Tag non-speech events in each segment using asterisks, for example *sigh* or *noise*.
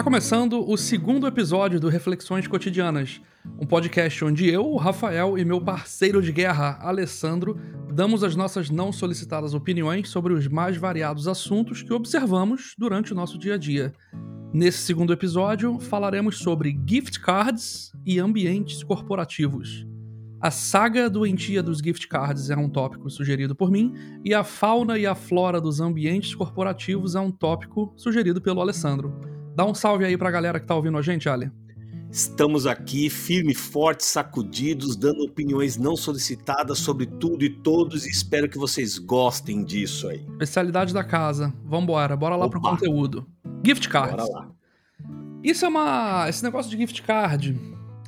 Está começando o segundo episódio do Reflexões Cotidianas, um podcast onde eu, o Rafael e meu parceiro de guerra, Alessandro, damos as nossas não solicitadas opiniões sobre os mais variados assuntos que observamos durante o nosso dia a dia. Nesse segundo episódio, falaremos sobre gift cards e ambientes corporativos. A saga doentia dos gift cards é um tópico sugerido por mim, e a fauna e a flora dos ambientes corporativos é um tópico sugerido pelo Alessandro. Dá um salve aí pra galera que tá ouvindo a gente, Ali. Estamos aqui, firme, fortes, sacudidos, dando opiniões não solicitadas sobre tudo e todos, e espero que vocês gostem disso aí. Especialidade da casa. Vambora, bora lá Opa. pro conteúdo. Gift cards. Bora lá. Isso é uma. Esse negócio de gift card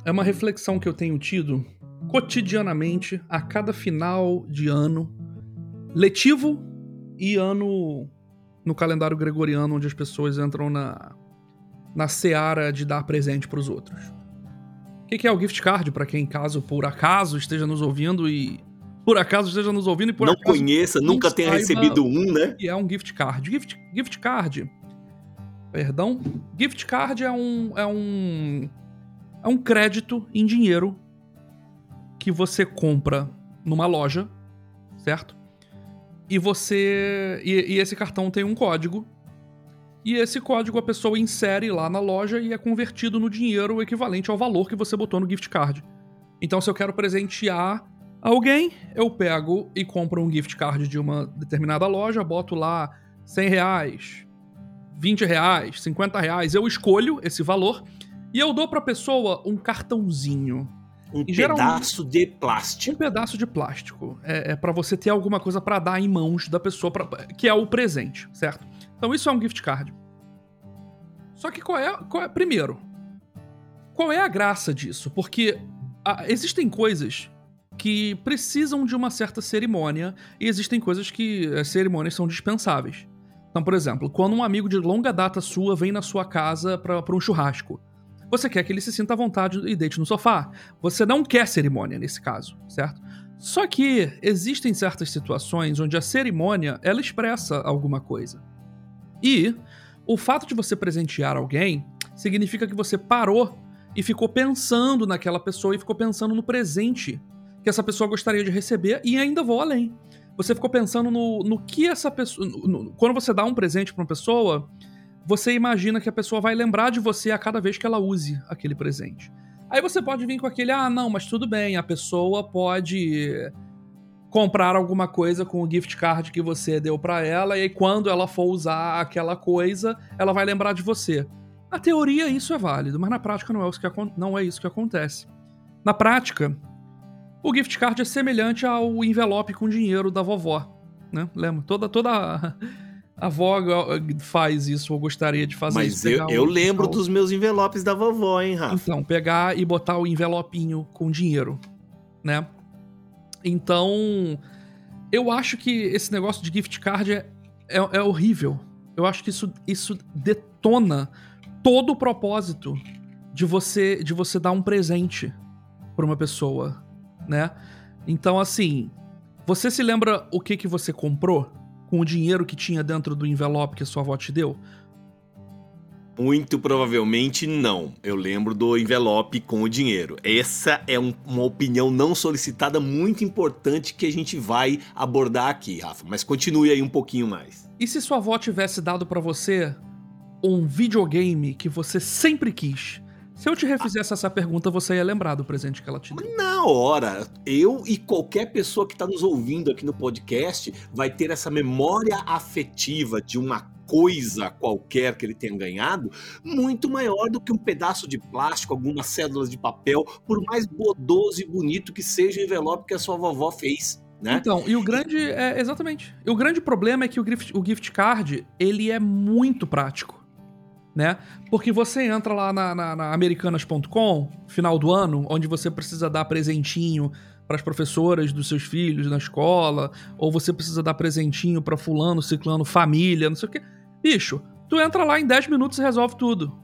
é uma reflexão que eu tenho tido cotidianamente a cada final de ano letivo e ano no calendário gregoriano, onde as pessoas entram na, na seara de dar presente para os outros. O que, que é o gift card, para quem, caso por acaso esteja nos ouvindo e. Por acaso esteja nos ouvindo e por não acaso. Não conheça, nunca tenha recebido um, né? E é um gift card. Gift, gift card. Perdão. Gift card é um. É um. É um crédito em dinheiro que você compra numa loja, certo? E você. E, e, esse cartão tem um código. E esse código a pessoa insere lá na loja e é convertido no dinheiro equivalente ao valor que você botou no gift card. Então, se eu quero presentear alguém, eu pego e compro um gift card de uma determinada loja, boto lá 100 reais, 20 reais, 50 reais. Eu escolho esse valor e eu dou pra pessoa um cartãozinho um pedaço de plástico. Um pedaço de plástico. É, é para você ter alguma coisa para dar em mãos da pessoa, pra, que é o presente, certo? Então isso é um gift card. Só que qual é, qual é primeiro, qual é a graça disso? Porque a, existem coisas que precisam de uma certa cerimônia e existem coisas que as cerimônias são dispensáveis. Então, por exemplo, quando um amigo de longa data sua vem na sua casa para um churrasco, você quer que ele se sinta à vontade e deite no sofá. Você não quer cerimônia nesse caso, certo? Só que existem certas situações onde a cerimônia ela expressa alguma coisa. E o fato de você presentear alguém significa que você parou e ficou pensando naquela pessoa e ficou pensando no presente que essa pessoa gostaria de receber e ainda vou além. Você ficou pensando no, no que essa pessoa. No, no, quando você dá um presente para uma pessoa, você imagina que a pessoa vai lembrar de você a cada vez que ela use aquele presente. Aí você pode vir com aquele, ah, não, mas tudo bem, a pessoa pode comprar alguma coisa com o gift card que você deu para ela, e aí quando ela for usar aquela coisa, ela vai lembrar de você. Na teoria isso é válido, mas na prática não é, isso que, não é isso que acontece. Na prática, o gift card é semelhante ao envelope com dinheiro da vovó, né? Lembra? Toda, toda a avó faz isso, ou gostaria de fazer Mas isso. Mas eu, eu lembro dos meus envelopes da vovó, hein, Rafa? Então, pegar e botar o envelopinho com dinheiro, né? Então, eu acho que esse negócio de gift card é, é, é horrível. Eu acho que isso, isso detona todo o propósito de você de você dar um presente para uma pessoa, né? Então, assim, você se lembra o que que você comprou? com o dinheiro que tinha dentro do envelope que a sua avó te deu? Muito provavelmente não. Eu lembro do envelope com o dinheiro. Essa é um, uma opinião não solicitada muito importante que a gente vai abordar aqui, Rafa. Mas continue aí um pouquinho mais. E se sua avó tivesse dado para você um videogame que você sempre quis? Se eu te refizesse essa pergunta, você ia lembrar do presente que ela te deu. Na hora, eu e qualquer pessoa que está nos ouvindo aqui no podcast vai ter essa memória afetiva de uma coisa qualquer que ele tenha ganhado, muito maior do que um pedaço de plástico, algumas cédulas de papel, por mais bodoso e bonito que seja o envelope que a sua vovó fez. Né? Então, e o grande. É, exatamente. E o grande problema é que o gift, o gift card ele é muito prático né? Porque você entra lá na, na, na americanas.com, final do ano, onde você precisa dar presentinho para as professoras dos seus filhos na escola, ou você precisa dar presentinho para fulano, ciclano, família, não sei o quê. Bicho, tu entra lá em 10 minutos e resolve tudo.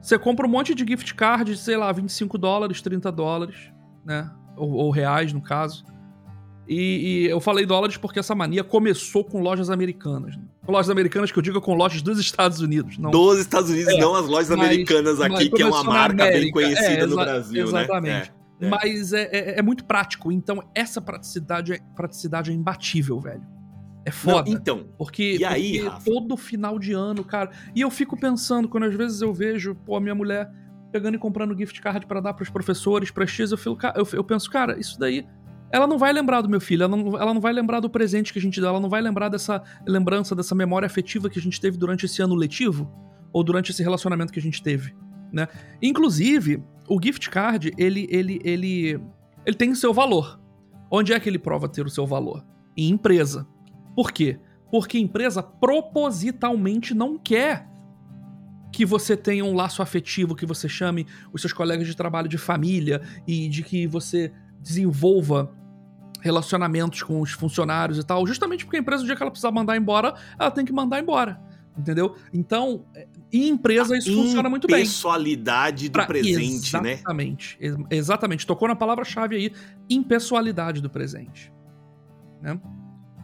Você compra um monte de gift card, sei lá, 25 dólares, 30 dólares, né? Ou, ou reais, no caso. E, e, eu falei dólares porque essa mania começou com lojas americanas. Né? lojas americanas que eu digo com lojas dos Estados Unidos. Não... Dos Estados Unidos, É, não as lojas mas- americanas aqui, que é uma marca bem América. conhecida É, no Brasil, exatamente. né? É, é. Mas é, é- é muito prático. Então, essa praticidade é, praticidade é imbatível, velho. É foda. Não, então, Porque, E aí, porque Rafa? todo final de ano, cara. E eu fico pensando, quando às vezes eu vejo, pô, a minha mulher pegando e comprando gift card pra dar pros professores, pra X, eu, fico, eu, eu penso, cara, isso daí. Ela não vai lembrar do meu filho, ela não, ela não vai lembrar do presente que a gente dá, ela não vai lembrar dessa lembrança, dessa memória afetiva que a gente teve durante esse ano letivo, ou durante esse relacionamento que a gente teve, né? Inclusive, o gift card, ele, ele, ele, ele tem o seu valor. Onde é que ele prova ter o seu valor? Em empresa. Por quê? Porque a empresa propositalmente não quer que você tenha um laço afetivo, que você chame os seus colegas de trabalho de família e de que você desenvolva relacionamentos com os funcionários e tal, justamente porque a empresa, o dia que ela precisar mandar embora, ela tem que mandar embora. Entendeu? Então, em empresa isso funciona muito bem. Impessoalidade do Pra- presente, né? Exatamente. Ex- Exatamente. Tocou na palavra-chave aí, impessoalidade do presente. Né?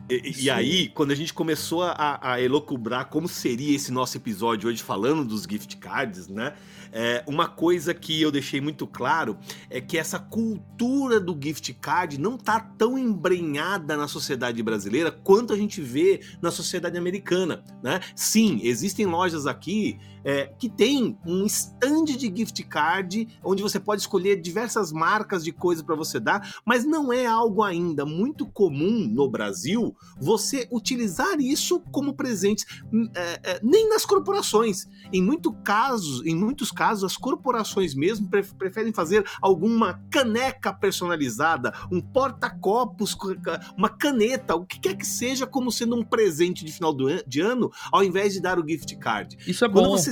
E, e aí, quando a gente começou a, a elocubrar como seria esse nosso episódio hoje falando dos gift cards, né? É, uma coisa que eu deixei muito claro é que essa cultura do gift card não tá tão embrenhada na sociedade brasileira quanto a gente vê na sociedade americana, né? Sim, existem lojas aqui é, que tem um stand de gift card onde você pode escolher diversas marcas de coisa para você dar, mas não é algo ainda muito comum no Brasil você utilizar isso como presente, hum, é, é, nem nas corporações. Em, muito casos, em muitos casos, as corporações mesmo pre- preferem fazer alguma caneca personalizada, um porta-copos, uma caneta, o que quer que seja, como sendo um presente de final do an- de ano, ao invés de dar o gift card. Isso é Quando bom. você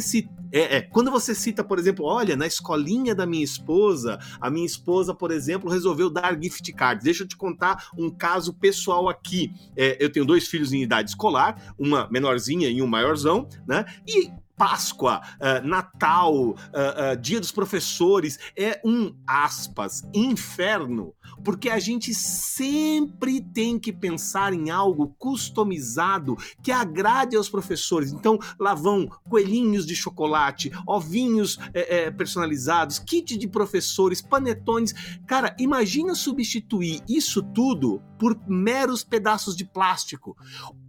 é, é, quando você cita, por exemplo, olha, na escolinha da minha esposa, a minha esposa, por exemplo, resolveu dar gift cards. Deixa eu te contar um caso pessoal aqui. É, eu tenho dois filhos em idade escolar, uma menorzinha e um maiorzão, né? E Páscoa, ah, Natal, ah, ah, Dia dos Professores é um aspas inferno, porque a gente sempre tem que pensar em algo customizado que agrade aos professores. Então, lá vão coelhinhos de chocolate, ovinhos é, é, personalizados, kit de professores, panetones. Cara, imagina substituir isso tudo por meros pedaços de plástico.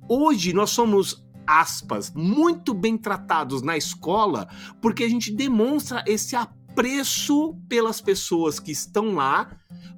Hoje nós somos aspas, muito bem tratados na escola, porque a gente demonstra esse apreço pelas pessoas que estão lá,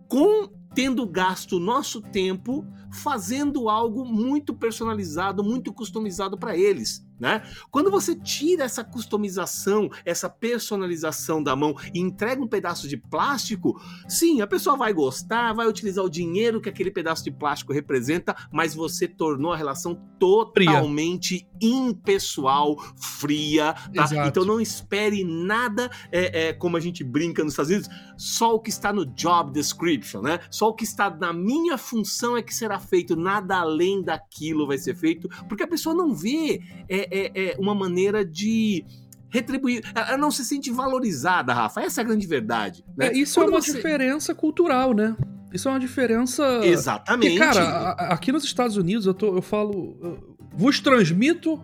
com tendo gasto nosso tempo fazendo algo muito personalizado, muito customizado para eles, né? Quando você tira essa customização, essa personalização da mão e entrega um pedaço de plástico, sim, a pessoa vai gostar, vai utilizar o dinheiro que aquele pedaço de plástico representa, mas você tornou a relação totalmente impessoal, fria, tá? Então não espere nada, é, é, como a gente brinca nos Estados Unidos, só o que está no job description, né? Só o que está na minha função é que será feito, nada além daquilo vai ser feito, porque a pessoa não vê é, é, é uma maneira de retribuir, ela não se sente valorizada, Rafa, essa é a grande verdade. Né? É, isso é Quando uma você- diferença cultural, né? Isso é uma diferença. Exatamente. Cara, a- aqui nos Estados Unidos, eu, tô, eu falo. eu vos transmito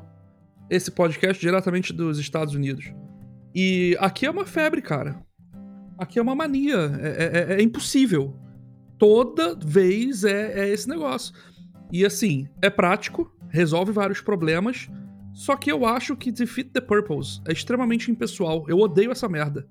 esse podcast diretamente dos Estados Unidos. E aqui é uma febre, cara. Aqui é uma mania. É, é- é impossível. Toda vez é, é esse negócio. E assim, é prático, resolve vários problemas. Só que eu acho que defeat the purpose é extremamente impessoal. Eu odeio essa merda.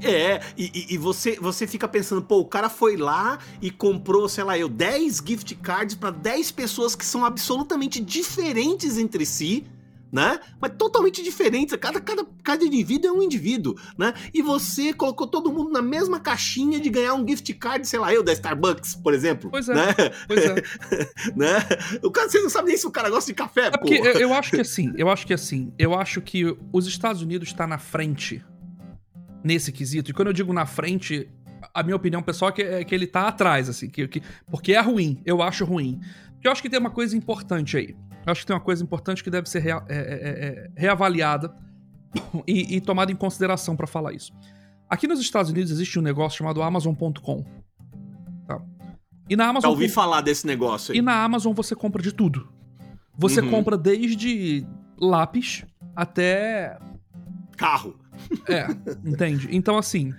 É, e, e- você, você fica pensando, pô, o cara foi lá e comprou, sei lá, eu, 10 gift cards para 10 pessoas que são absolutamente diferentes entre si, né? Mas totalmente diferentes. Cada, cada, cada indivíduo é um indivíduo, né? E você colocou todo mundo na mesma caixinha de ganhar um gift card, sei lá, eu, da Starbucks, por exemplo. Pois é. Né? Pois é. *laughs* né? O cara, você não sabe nem se o cara gosta de café, É pô. porque eu, eu acho que assim, eu acho que assim, eu acho que os Estados Unidos está na frente nesse quesito. E quando eu digo na frente, a minha opinião pessoal é que, é que ele tá atrás, assim, que, que- porque é ruim, eu acho ruim. Porque eu acho que tem uma coisa importante aí. Eu acho que tem uma coisa importante que deve ser rea- é- é- é- reavaliada *coughs* e, e tomada em consideração para falar isso. Aqui nos Estados Unidos existe um negócio chamado Amazon.com. Tá? E na Já Amazon. ouvi falar desse negócio aí. E na Amazon você compra de tudo. Você Uhum. compra desde lápis até Carro. É, entende? Então, assim,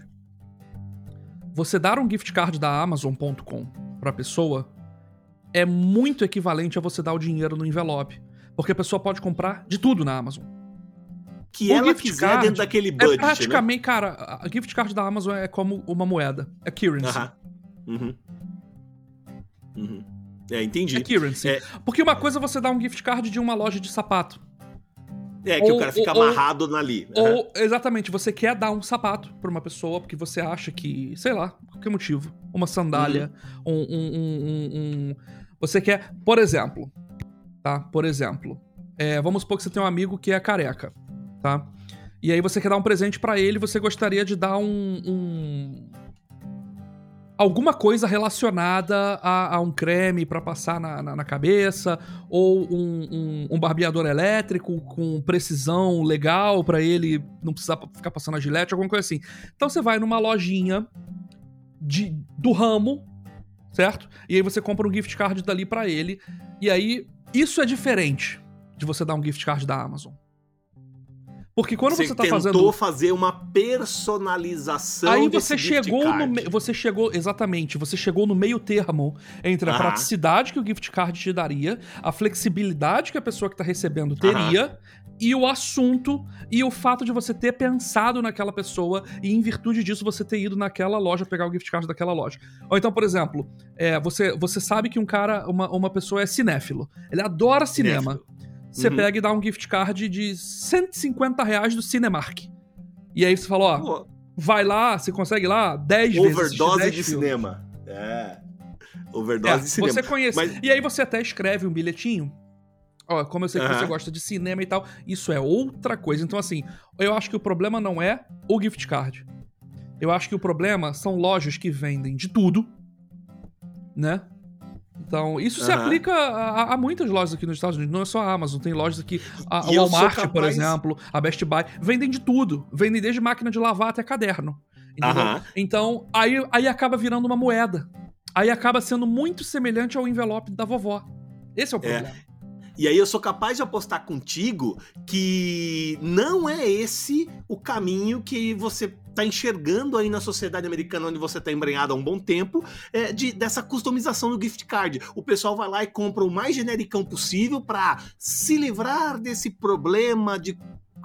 você dar um gift card da Amazon.com pra pessoa é muito equivalente a você dar o dinheiro no envelope. Porque a pessoa pode comprar de tudo na Amazon. Que O ela gift quiser card dentro daquele É budget, né? praticamente, cara, a gift card da Amazon é como uma moeda. É currency. Aham. Uhum. Uhum. É, entendi. É currency. É. Porque uma coisa é você dar um gift card de uma loja de sapato. É que Ou- o cara fica ou- amarrado ali. Aham. Ou, exatamente, você quer dar um sapato pra uma pessoa porque você acha que, sei lá, por qualquer motivo, uma sandália, Uhum. um, um- um- um- um- Você quer, por exemplo, tá? Por exemplo, é, vamos supor que você tem um amigo que é careca, tá? E aí você quer dar um presente pra ele, você gostaria de dar um. um- Alguma coisa relacionada a, a um creme pra passar na, na, na cabeça, ou um, um- um barbeador elétrico com precisão legal pra ele não precisar ficar passando a gilete, alguma coisa assim. Então você vai numa lojinha de, do ramo, certo? E aí você compra um gift card dali pra ele. E aí, isso é diferente de você dar um gift card da Amazon. Porque quando você, tá tentou fazendo. fazer uma personalização Aí você chegou no me- você chegou exatamente, você chegou no meio termo entre a Aham. praticidade que o gift card te daria, a flexibilidade que a pessoa que tá recebendo teria e o assunto e o fato de você ter pensado naquela pessoa e em virtude disso você ter ido naquela loja pegar o gift card daquela loja. Ou então, por exemplo, é, você você sabe que um cara, uma, uma pessoa é cinéfilo, ele adora cinema. Cinéfilo. Você Uhum. pega e dá um gift card de 150 reais do Cinemark. E aí você fala, ó, Pô, vai lá, você consegue ir lá 10 vezes. overdose 10 de filmes. cinema. É. Overdose É, de cinema. você conhece. Mas- E aí você até escreve um bilhetinho. Ó, como eu sei que Aham. você gosta de cinema e tal, isso é outra coisa. Então, assim, eu acho que o problema não é o gift card. Eu acho que o problema são lojas que vendem de tudo, né? Então, isso se Aham. aplica a, a muitas lojas aqui nos Estados Unidos. Não é só a Amazon, tem lojas aqui. A, E Walmart, por capaz- exemplo, a Best Buy, vendem de tudo. Vendem desde máquina de lavar até caderno. Aham. Então, aí, aí acaba virando uma moeda. Aí acaba sendo muito semelhante ao envelope da vovó. Esse é o problema. E aí eu sou capaz de apostar contigo que não é esse o caminho que você tá enxergando aí na sociedade americana onde você tá embrenhado há um bom tempo é, de, dessa customização do gift card. O pessoal vai lá e compra o mais genericão possível para se livrar desse problema de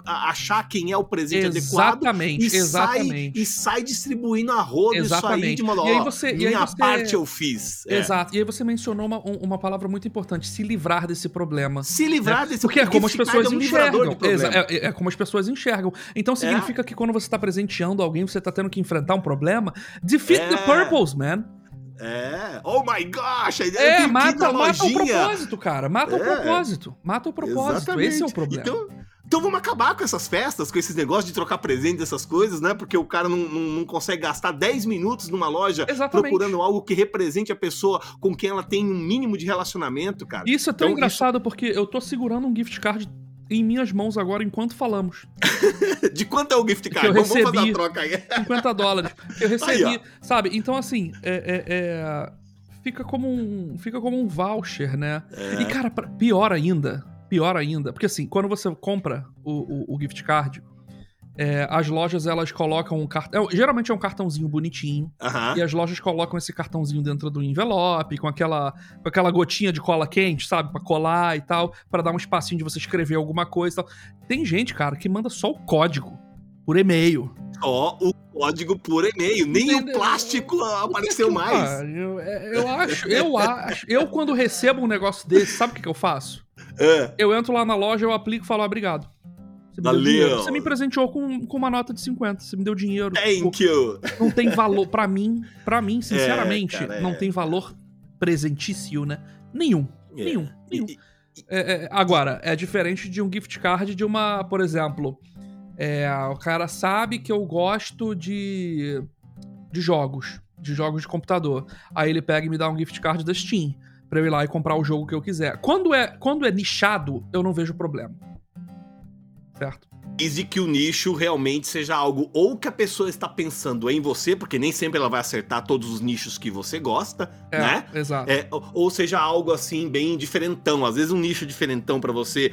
achar quem é o presente adequado Exatamente, e sai, exatamente. e sai distribuindo a rodo isso aí Exatamente. de modo, E aí você- e aí minha você- parte eu fiz. É. Exato. E aí você mencionou uma, um- uma palavra muito importante: se livrar desse problema. Se livrar desse Porque é como as pessoas é um enxergam. Exa- É, é como as pessoas enxergam. Então significa que quando você tá presenteando alguém, você tá tendo que enfrentar um problema. Defeat the É. purpose, man. É. Oh my gosh! É, mata, mata o propósito, cara. Mata o É. propósito. Mata o propósito. Exatamente. Esse é o problema. Então, então vamos acabar com essas festas, com esses negócios de trocar presente dessas coisas, né? Porque o cara não, não, não consegue gastar 10 minutos numa loja Exatamente. procurando algo que represente a pessoa com quem ela tem um mínimo de relacionamento, cara. Isso é tão Então, engraçado porque eu tô segurando um gift card em minhas mãos agora enquanto falamos. *laughs* De quanto é o gift Que card? eu Vamos, vamos fazer recebi. a troca aí. *laughs* 50 dólares. Eu recebi, Aí, sabe? Então, assim, é, é- é- fica, como um, fica como um voucher, né? É. E, cara, pior ainda, pior ainda, porque assim, quando você compra o, o- o gift card, é, as lojas elas colocam um cartão. Geralmente é um cartãozinho bonitinho. E as lojas colocam esse cartãozinho dentro do envelope, com aquela, com aquela gotinha de cola quente, sabe? Pra colar e tal, pra dar um espacinho de você escrever alguma coisa e tal. Tem gente, cara, que manda só o código por e-mail. Só o código por e-mail. Nem Entendeu? o plástico apareceu mais. pariu. É, Eu acho, eu acho. Eu, quando recebo um negócio desse, sabe o que, que eu faço? É. Eu entro lá na loja, eu aplico e falo, ah, obrigado. Você me, Valeu. Você me presenteou com, com uma nota de 50. Você me deu dinheiro. Thank you. Não tem valor. Pra mim, para mim, *laughs* sinceramente, cara, é. não tem valor presentício, né? Nenhum. É. Nenhum. Nenhum. É, é, agora, é diferente de um gift card de uma, por exemplo, é, o cara sabe que eu gosto de, de jogos, de jogos de computador. Aí ele pega e me dá um gift card da Steam pra eu ir lá e comprar o jogo que eu quiser. Quando é, quando é nichado, eu não vejo problema. Certo? Desde que o nicho realmente seja algo ou que a pessoa está pensando em você, porque nem sempre ela vai acertar todos os nichos que você gosta, É, né? exato. É, ou- seja algo assim bem diferentão, às vezes um nicho diferentão pra você.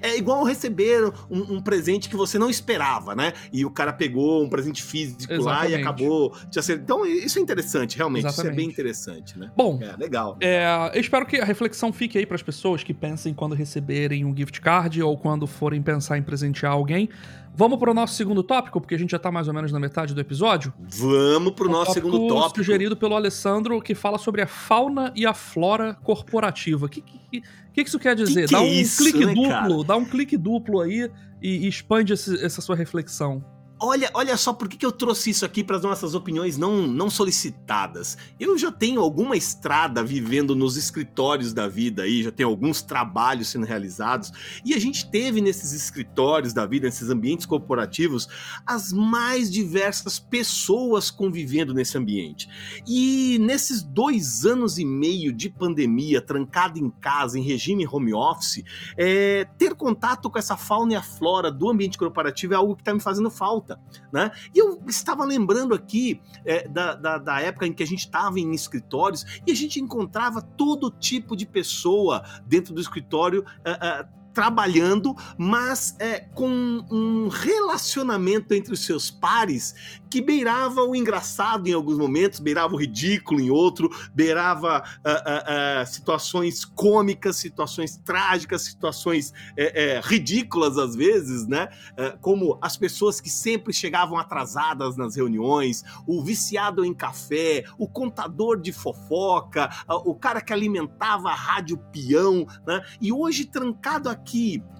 É, é igual receber um, um presente que você não esperava, né? E o cara pegou um presente físico lá e Exatamente. acabou te acertando. Então isso é interessante, realmente, isso é Exatamente. bem interessante, né? Bom, É, legal. É, eu espero que a reflexão fique aí para as pessoas que pensem quando receberem um gift card ou quando forem pensar em presentear alguém. Vamos para o nosso segundo tópico, porque a gente já tá mais ou menos na metade do episódio. Vamos pro Um nosso segundo tópico. sugerido pelo Alessandro, que fala sobre a fauna e a flora corporativa. O que, que, que, isso quer dizer? que dá é um isso, clique né, duplo, cara? dá um clique duplo aí e, e expande esse- essa sua reflexão. Olha, olha só por que, que eu trouxe isso aqui para as nossas opiniões não, não solicitadas. Eu já tenho alguma estrada vivendo nos escritórios da vida aí, já tenho alguns trabalhos sendo realizados, e a gente teve nesses escritórios da vida, nesses ambientes corporativos, as mais diversas pessoas convivendo nesse ambiente. E nesses dois anos e meio de pandemia, trancado em casa, em regime home office, é, ter contato com essa fauna e a flora do ambiente corporativo é algo que está me fazendo falta. Né? E eu estava lembrando aqui é, da, da, da época em que a gente estava em escritórios e a gente encontrava todo tipo de pessoa dentro do escritório. é, é, Trabalhando, mas é, com um relacionamento entre os seus pares que beirava o engraçado em alguns momentos, beirava o ridículo em outro, beirava ah, ah, ah, situações cômicas, situações trágicas, situações é, é, ridículas às vezes, né? É, como as pessoas que sempre chegavam atrasadas nas reuniões, o viciado em café, o contador de fofoca, o cara que alimentava a rádio peão, né? E hoje trancado aqui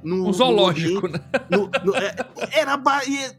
no Um zoológico, no né? no- no- é, era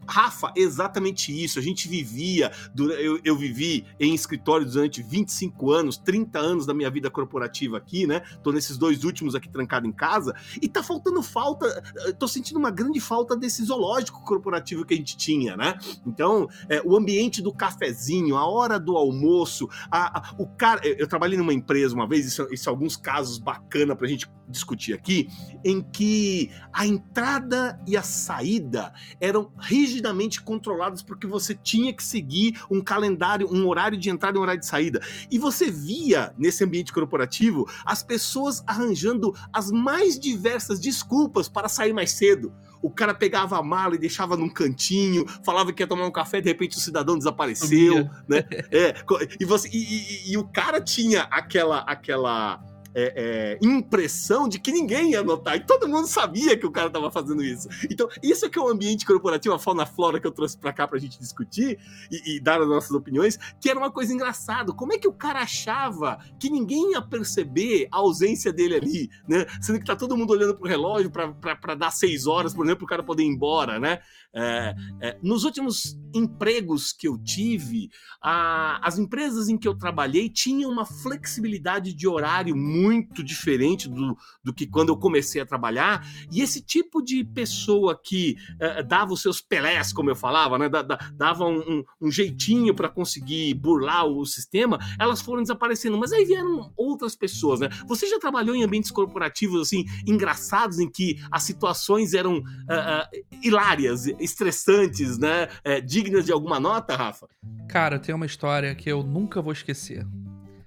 Rafa, exatamente isso. A gente vivia, eu, eu vivi em escritório durante 25 anos, 30 anos da minha vida corporativa aqui, né? Tô nesses dois últimos aqui trancado em casa e tá faltando falta, eh, tô sentindo uma grande falta desse zoológico corporativo que a gente tinha, né? Então, é, o ambiente do cafezinho, a hora do almoço, a- a- o cara. Eu, eu trabalhei numa empresa uma vez, isso, isso é alguns casos bacana pra gente discutir aqui, em que a entrada e a saída eram rigidamente controladas porque você tinha que seguir um calendário, um horário de entrada e um horário de saída. E você via nesse ambiente corporativo as pessoas arranjando as mais diversas desculpas para sair mais cedo. O cara pegava a mala e deixava num cantinho, falava que ia tomar um café, de repente o cidadão desapareceu, né? *laughs* É, e, você, e, e- e o cara tinha aquela, aquela é, é, impressão de que ninguém ia notar. E todo mundo sabia que o cara estava fazendo isso. Então, isso é que é o ambiente corporativo, a fauna flora que eu trouxe para cá pra gente discutir e, e dar as nossas opiniões, que era uma coisa engraçada. Como é que o cara achava que ninguém ia perceber a ausência dele ali, né? Sendo que tá todo mundo olhando pro relógio para dar seis horas, por exemplo, pro cara poder ir embora, né? É, é, nos últimos empregos que eu tive, a- as empresas em que eu trabalhei tinham uma flexibilidade de horário muito diferente do, do que quando eu comecei a trabalhar. E esse tipo de pessoa que eh, dava os seus pelés, como eu falava, né, da- da- dava um, um- um jeitinho para conseguir burlar o sistema, elas foram desaparecendo. Mas aí vieram outras pessoas, né? Você já trabalhou em ambientes corporativos assim engraçados em que as situações eram ah, ah, hilárias, estressantes, né? dignas de alguma nota, Rafa? Cara, tem uma história que eu nunca vou esquecer.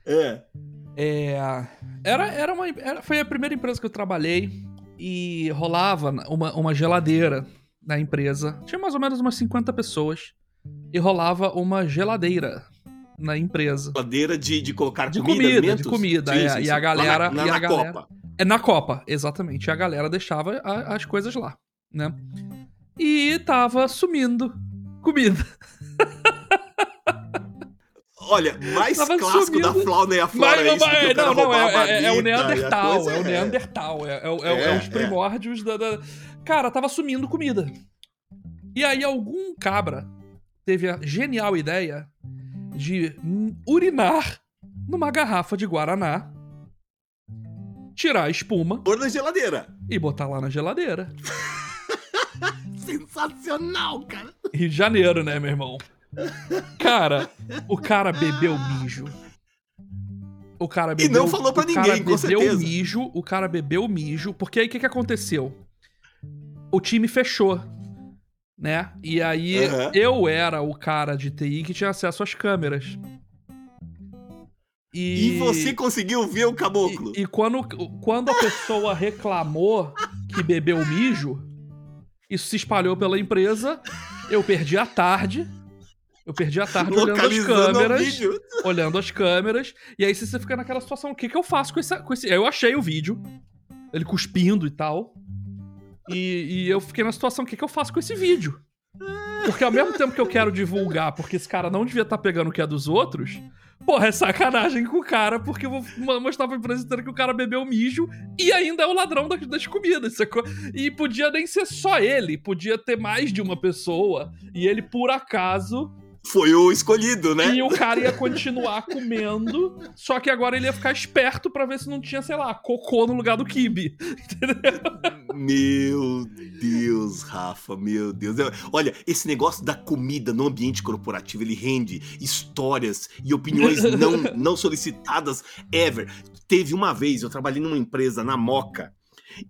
É. É, era, era uma, era- foi a primeira empresa que eu trabalhei e rolava uma, uma geladeira na empresa. Tinha mais ou menos umas 50 pessoas e rolava uma geladeira na empresa. Geladeira de, de colocar De comida, comida, alimentos? de comida, é, e a galera- Lá na, e a na galera- Copa. É na Copa, exatamente. E a galera deixava a- as coisas lá, né? E tava sumindo comida. *laughs* Olha, mais Tava clássico da sumindo. fauna e a flora é Mas, isso, mas, cara não, não, a é, é- é o Neandertal, é o Neandertal, é, é o- é é É, os primórdios da, da- Cara, tava sumindo comida. E aí algum cabra teve a genial ideia de urinar numa garrafa de Guaraná, tirar a espuma Pôr na geladeira. e botar lá na geladeira. *laughs* Sensacional, cara. Rio de Janeiro, né, meu irmão? Cara, o cara bebeu mijo. O cara bebeu. não falou cara ninguém, com certeza. mijo, o cara bebeu mijo, porque aí o que, que aconteceu? O time fechou. né? E aí Aham. eu era o cara de TI que tinha acesso às câmeras. E você conseguiu ver o caboclo? E, e quando, quando a pessoa reclamou que bebeu mijo, isso se espalhou pela empresa. Eu perdi a tarde. Eu perdi a tarde olhando as câmeras. *laughs* Olhando as câmeras. E aí você fica naquela situação: o que, que eu faço com, essa, com esse. Eu achei o vídeo. Ele cuspindo e tal. E, e eu fiquei na situação: o que, que eu faço com esse vídeo? Porque ao mesmo tempo que eu quero divulgar, porque esse cara não devia estar pegando o que é dos outros, porra, é sacanagem com o cara, porque eu vou mo- mostrar pra empresa inteira que o cara bebeu mijo e ainda é o ladrão das, das comidas, sacou? E podia nem ser só ele, podia ter mais de uma pessoa, e ele, por acaso, Foi o escolhido, né? e o cara ia continuar comendo, só que agora ele ia ficar esperto pra ver se não tinha, sei lá, cocô no lugar do kibe. Meu Deus, Rafa, meu Deus. Eu- Olha, esse negócio da comida no ambiente corporativo, ele rende histórias e opiniões não, não solicitadas ever. Teve uma vez, eu trabalhei numa empresa na Moca,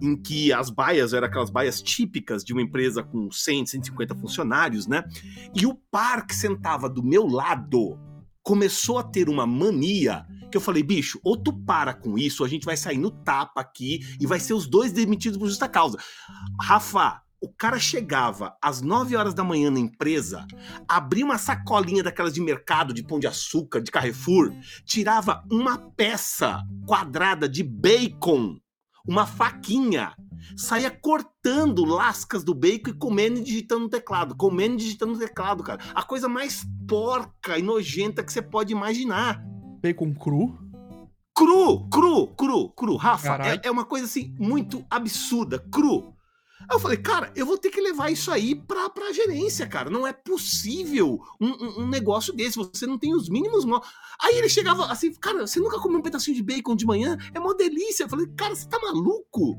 em que as baias eram aquelas baias típicas de uma empresa com 100, 150 funcionários, né? E o par que sentava do meu lado começou a ter uma mania que eu falei, bicho, ou tu para com isso, a gente vai sair no tapa aqui e vai ser os dois demitidos por justa causa. Rafa, o cara chegava às 9 horas da manhã na empresa, abria uma sacolinha daquelas de mercado, de pão de açúcar, de Carrefour, tirava uma peça quadrada de bacon, uma faquinha, saía cortando lascas do bacon e comendo e digitando no teclado, comendo e digitando no teclado, cara. A coisa mais porca e nojenta que você pode imaginar. Bacon cru. Cru, cru, cru, cru. Rafa, é, é uma coisa assim muito absurda, cru. Aí eu falei, cara, eu vou ter que levar isso aí pra, pra gerência, cara. Não é possível um, um- um negócio desse. Você não tem os mínimos. mo- Aí ele chegava assim, cara, você nunca comeu um pedacinho de bacon de manhã? É uma delícia. Eu falei, cara, você tá maluco?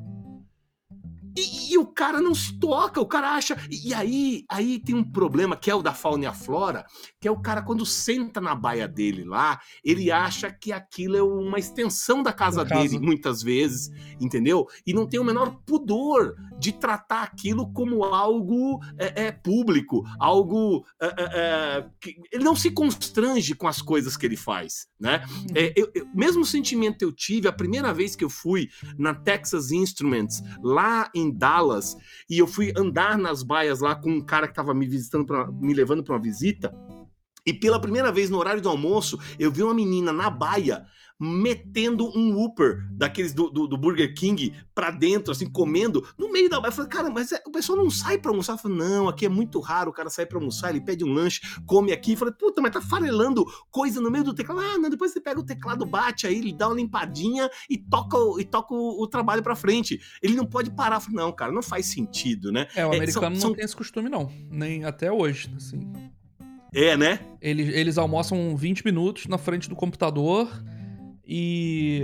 E, e o cara não se toca, o cara acha. E, e aí, aí tem um problema que é o da fauna e a flora, que é o cara, quando senta na baia dele lá, ele acha que aquilo é uma extensão da casa Da casa. dele, muitas vezes, entendeu? E não tem o menor pudor de tratar aquilo como algo é, é, público, algo. é, é, é, que ele não se constrange com as coisas que ele faz, né? É, eu- eu- mesmo sentimento eu tive a primeira vez que eu fui na Texas Instruments, lá em Dallas, e eu fui andar nas baias lá com um cara que tava me visitando, pra- me levando para uma visita. E pela primeira vez no horário do almoço, eu vi uma menina na baia metendo um Whopper daqueles do, do- do Burger King pra dentro, assim, comendo, no meio da. Eu falei, cara, mas é- o pessoal não sai pra almoçar. Eu falei, não, aqui é muito raro o cara sair pra almoçar, ele pede um lanche, come aqui. Eu falei, puta, mas tá farelando coisa no meio do teclado. Ah, não, depois você pega o teclado, bate aí, ele dá uma limpadinha e toca, o- e toca o, o trabalho pra frente. Ele não pode parar. Eu falei, não, cara, não faz sentido, né? É, o É, americano são- são- não tem esse costume, não. Nem até hoje, assim. É, né? Eles, eles almoçam 20 minutos na frente do computador e.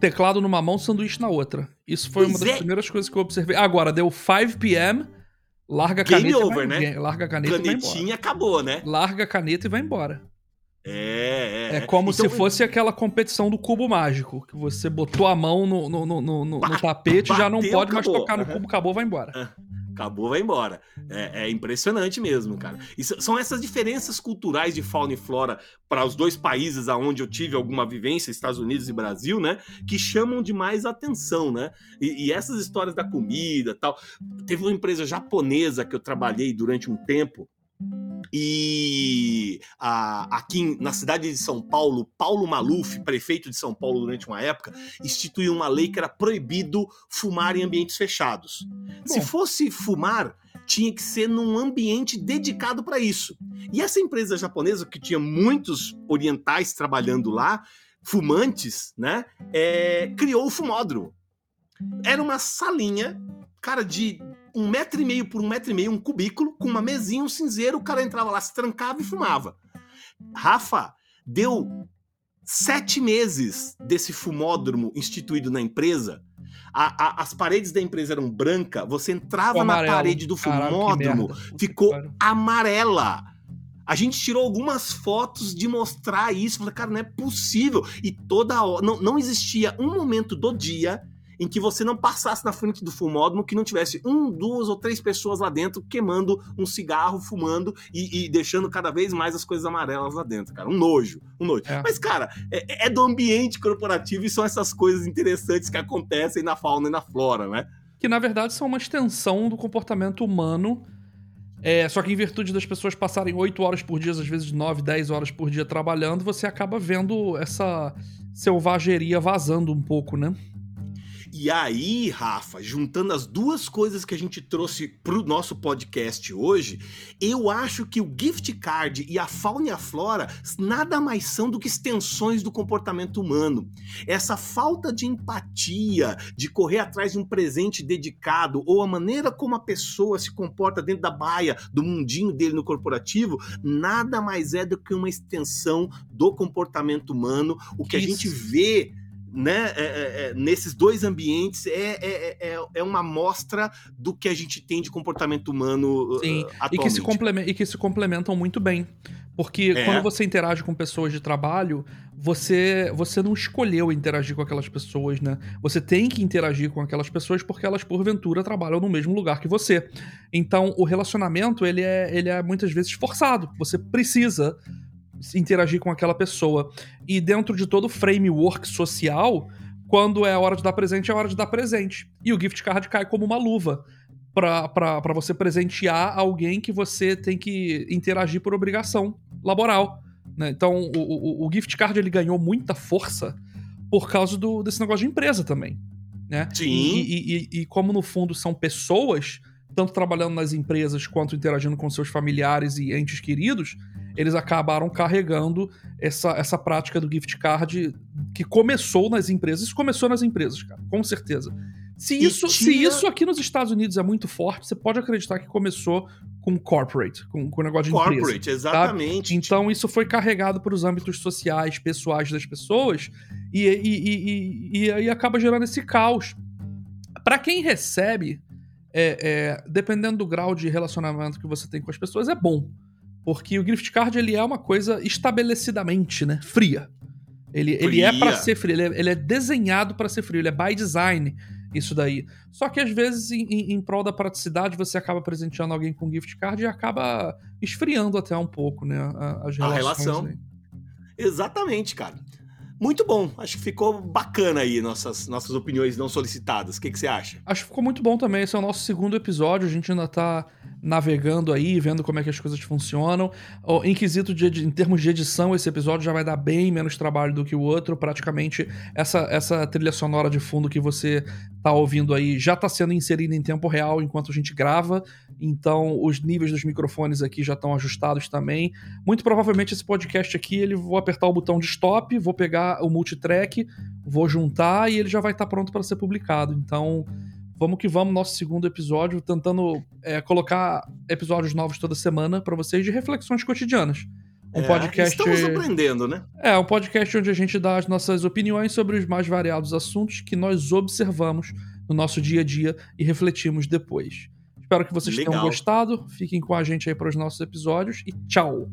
Teclado numa mão, sanduíche na outra. Isso foi uma Pois das é. primeiras coisas que eu observei. Agora, deu 5 p.m., larga a Game caneta. over, vai, né? Larga a caneta e. Canetinha acabou, né? Larga a caneta e vai embora. É, é. É como Então, se fosse aquela competição do cubo mágico, que você botou a mão no, no, no, no- no- tapete, já não pode mais acabou. tocar no Aham. cubo, acabou, vai embora. Acabou, vai embora. É, é impressionante mesmo, cara. E são essas diferenças culturais de fauna e flora para os dois países aonde eu tive alguma vivência, Estados Unidos e Brasil, né? Que chamam demais a atenção, né? E, e essas histórias da comida tal. Teve uma empresa japonesa que eu trabalhei durante um tempo. E a- aqui na cidade de São Paulo, Paulo Maluf, prefeito de São Paulo durante uma época, instituiu uma lei que era proibido fumar em ambientes fechados. Se Bom. fosse fumar, tinha que ser num ambiente dedicado para isso. E essa empresa japonesa, que tinha muitos orientais trabalhando lá, fumantes, né? é, criou o fumódromo. Era uma salinha, cara, de um metro e meio por um metro e meio, um cubículo, com uma mesinha, um cinzeiro, o cara entrava lá, se trancava e fumava. Rafa, deu sete meses desse fumódromo instituído na empresa. A- a- as paredes da empresa eram brancas, você entrava na parede do fumódromo, ficou amarela. A gente tirou algumas fotos de mostrar isso. Falei, cara, não é possível. E toda hora. Não, não existia um momento do dia em que você não passasse na frente do fumódromo que não tivesse um, duas ou três pessoas lá dentro queimando um cigarro, fumando e, e deixando cada vez mais as coisas amarelas lá dentro, cara. Um nojo, um nojo. É. Mas, cara, é, é do ambiente corporativo e são essas coisas interessantes que acontecem na fauna e na flora, né? Que na verdade são uma extensão do comportamento humano. É, só que em virtude das pessoas passarem 8 horas por dia, às vezes 9, 10 horas por dia trabalhando, você acaba vendo essa selvageria vazando um pouco, né? E aí, Rafa, juntando as duas coisas que a gente trouxe pro nosso podcast hoje, eu acho que o gift card e a fauna e a flora nada mais são do que extensões do comportamento humano. Essa falta de empatia, de correr atrás de um presente dedicado, ou a maneira como a pessoa se comporta dentro da baia, do mundinho dele no corporativo, nada mais é do que uma extensão do comportamento humano. O que Isso. a gente vê né, é, é, é, nesses dois ambientes é, é, é, é uma amostra do que a gente tem de comportamento humano Sim, uh, atualmente. E que, se e que se complementam muito bem. Porque é. quando você interage com pessoas de trabalho, você, você não escolheu interagir com aquelas pessoas, né? Você tem que interagir com aquelas pessoas porque elas, porventura, trabalham no mesmo lugar que você. Então, o relacionamento, ele é, ele é muitas vezes forçado. Você precisa interagir com aquela pessoa. E dentro de todo o framework social, quando é a hora de dar presente, é a hora de dar presente. E o gift card cai como uma luva para você presentear alguém que você tem que interagir por obrigação laboral. Né? Então, o, o, o, gift card ele ganhou muita força por causa do, desse negócio de empresa também. Né? Sim. E, e, e, como no fundo são pessoas, tanto trabalhando nas empresas quanto interagindo com seus familiares e entes queridos, eles acabaram carregando essa, essa prática do gift card que começou nas empresas. Isso começou nas empresas, cara, com certeza. Se isso, tinha... se isso aqui nos Estados Unidos é muito forte, você pode acreditar que começou com corporate, com, com negócio de corporate, empresa. Corporate, exatamente. Tá? Então isso foi carregado para os âmbitos sociais, pessoais das pessoas e, e, e, e, aí acaba gerando esse caos. Para quem recebe, é, é, dependendo do grau de relacionamento que você tem com as pessoas, é bom. Porque o gift card ele é uma coisa estabelecidamente, né, fria. Ele, fria. ele é para ser frio, ele é, ele é desenhado para ser frio, ele é by design isso daí. Só que às vezes, em, em, em, prol da praticidade, você acaba presenteando alguém com gift card e acaba esfriando até um pouco, né, as relações. A relação. Aí. Exatamente, cara. Muito bom. Acho que ficou bacana aí nossas, nossas opiniões não solicitadas. O que, que você acha? Acho que ficou muito bom também. Esse é o nosso segundo episódio. A gente ainda tá navegando aí, vendo como é que as coisas funcionam. Em quesito de, em termos de edição, esse episódio já vai dar bem menos trabalho do que o outro. Praticamente, essa, essa trilha sonora de fundo que você tá ouvindo aí já tá sendo inserida em tempo real enquanto a gente grava. Então, os níveis dos microfones aqui já estão ajustados também. Muito provavelmente esse podcast aqui, ele vou apertar o botão de stop, vou pegar o multitrack, vou juntar e ele já vai estar tá pronto para ser publicado. Então, vamos que vamos, nosso segundo episódio, tentando é, colocar episódios novos toda semana para vocês de reflexões cotidianas. Um é, podcast. Estamos aprendendo, né? É, um podcast onde a gente dá as nossas opiniões sobre os mais variados assuntos que nós observamos no nosso dia a dia e refletimos depois. Espero que vocês Legal. tenham gostado. Fiquem com a gente aí para os nossos episódios e tchau!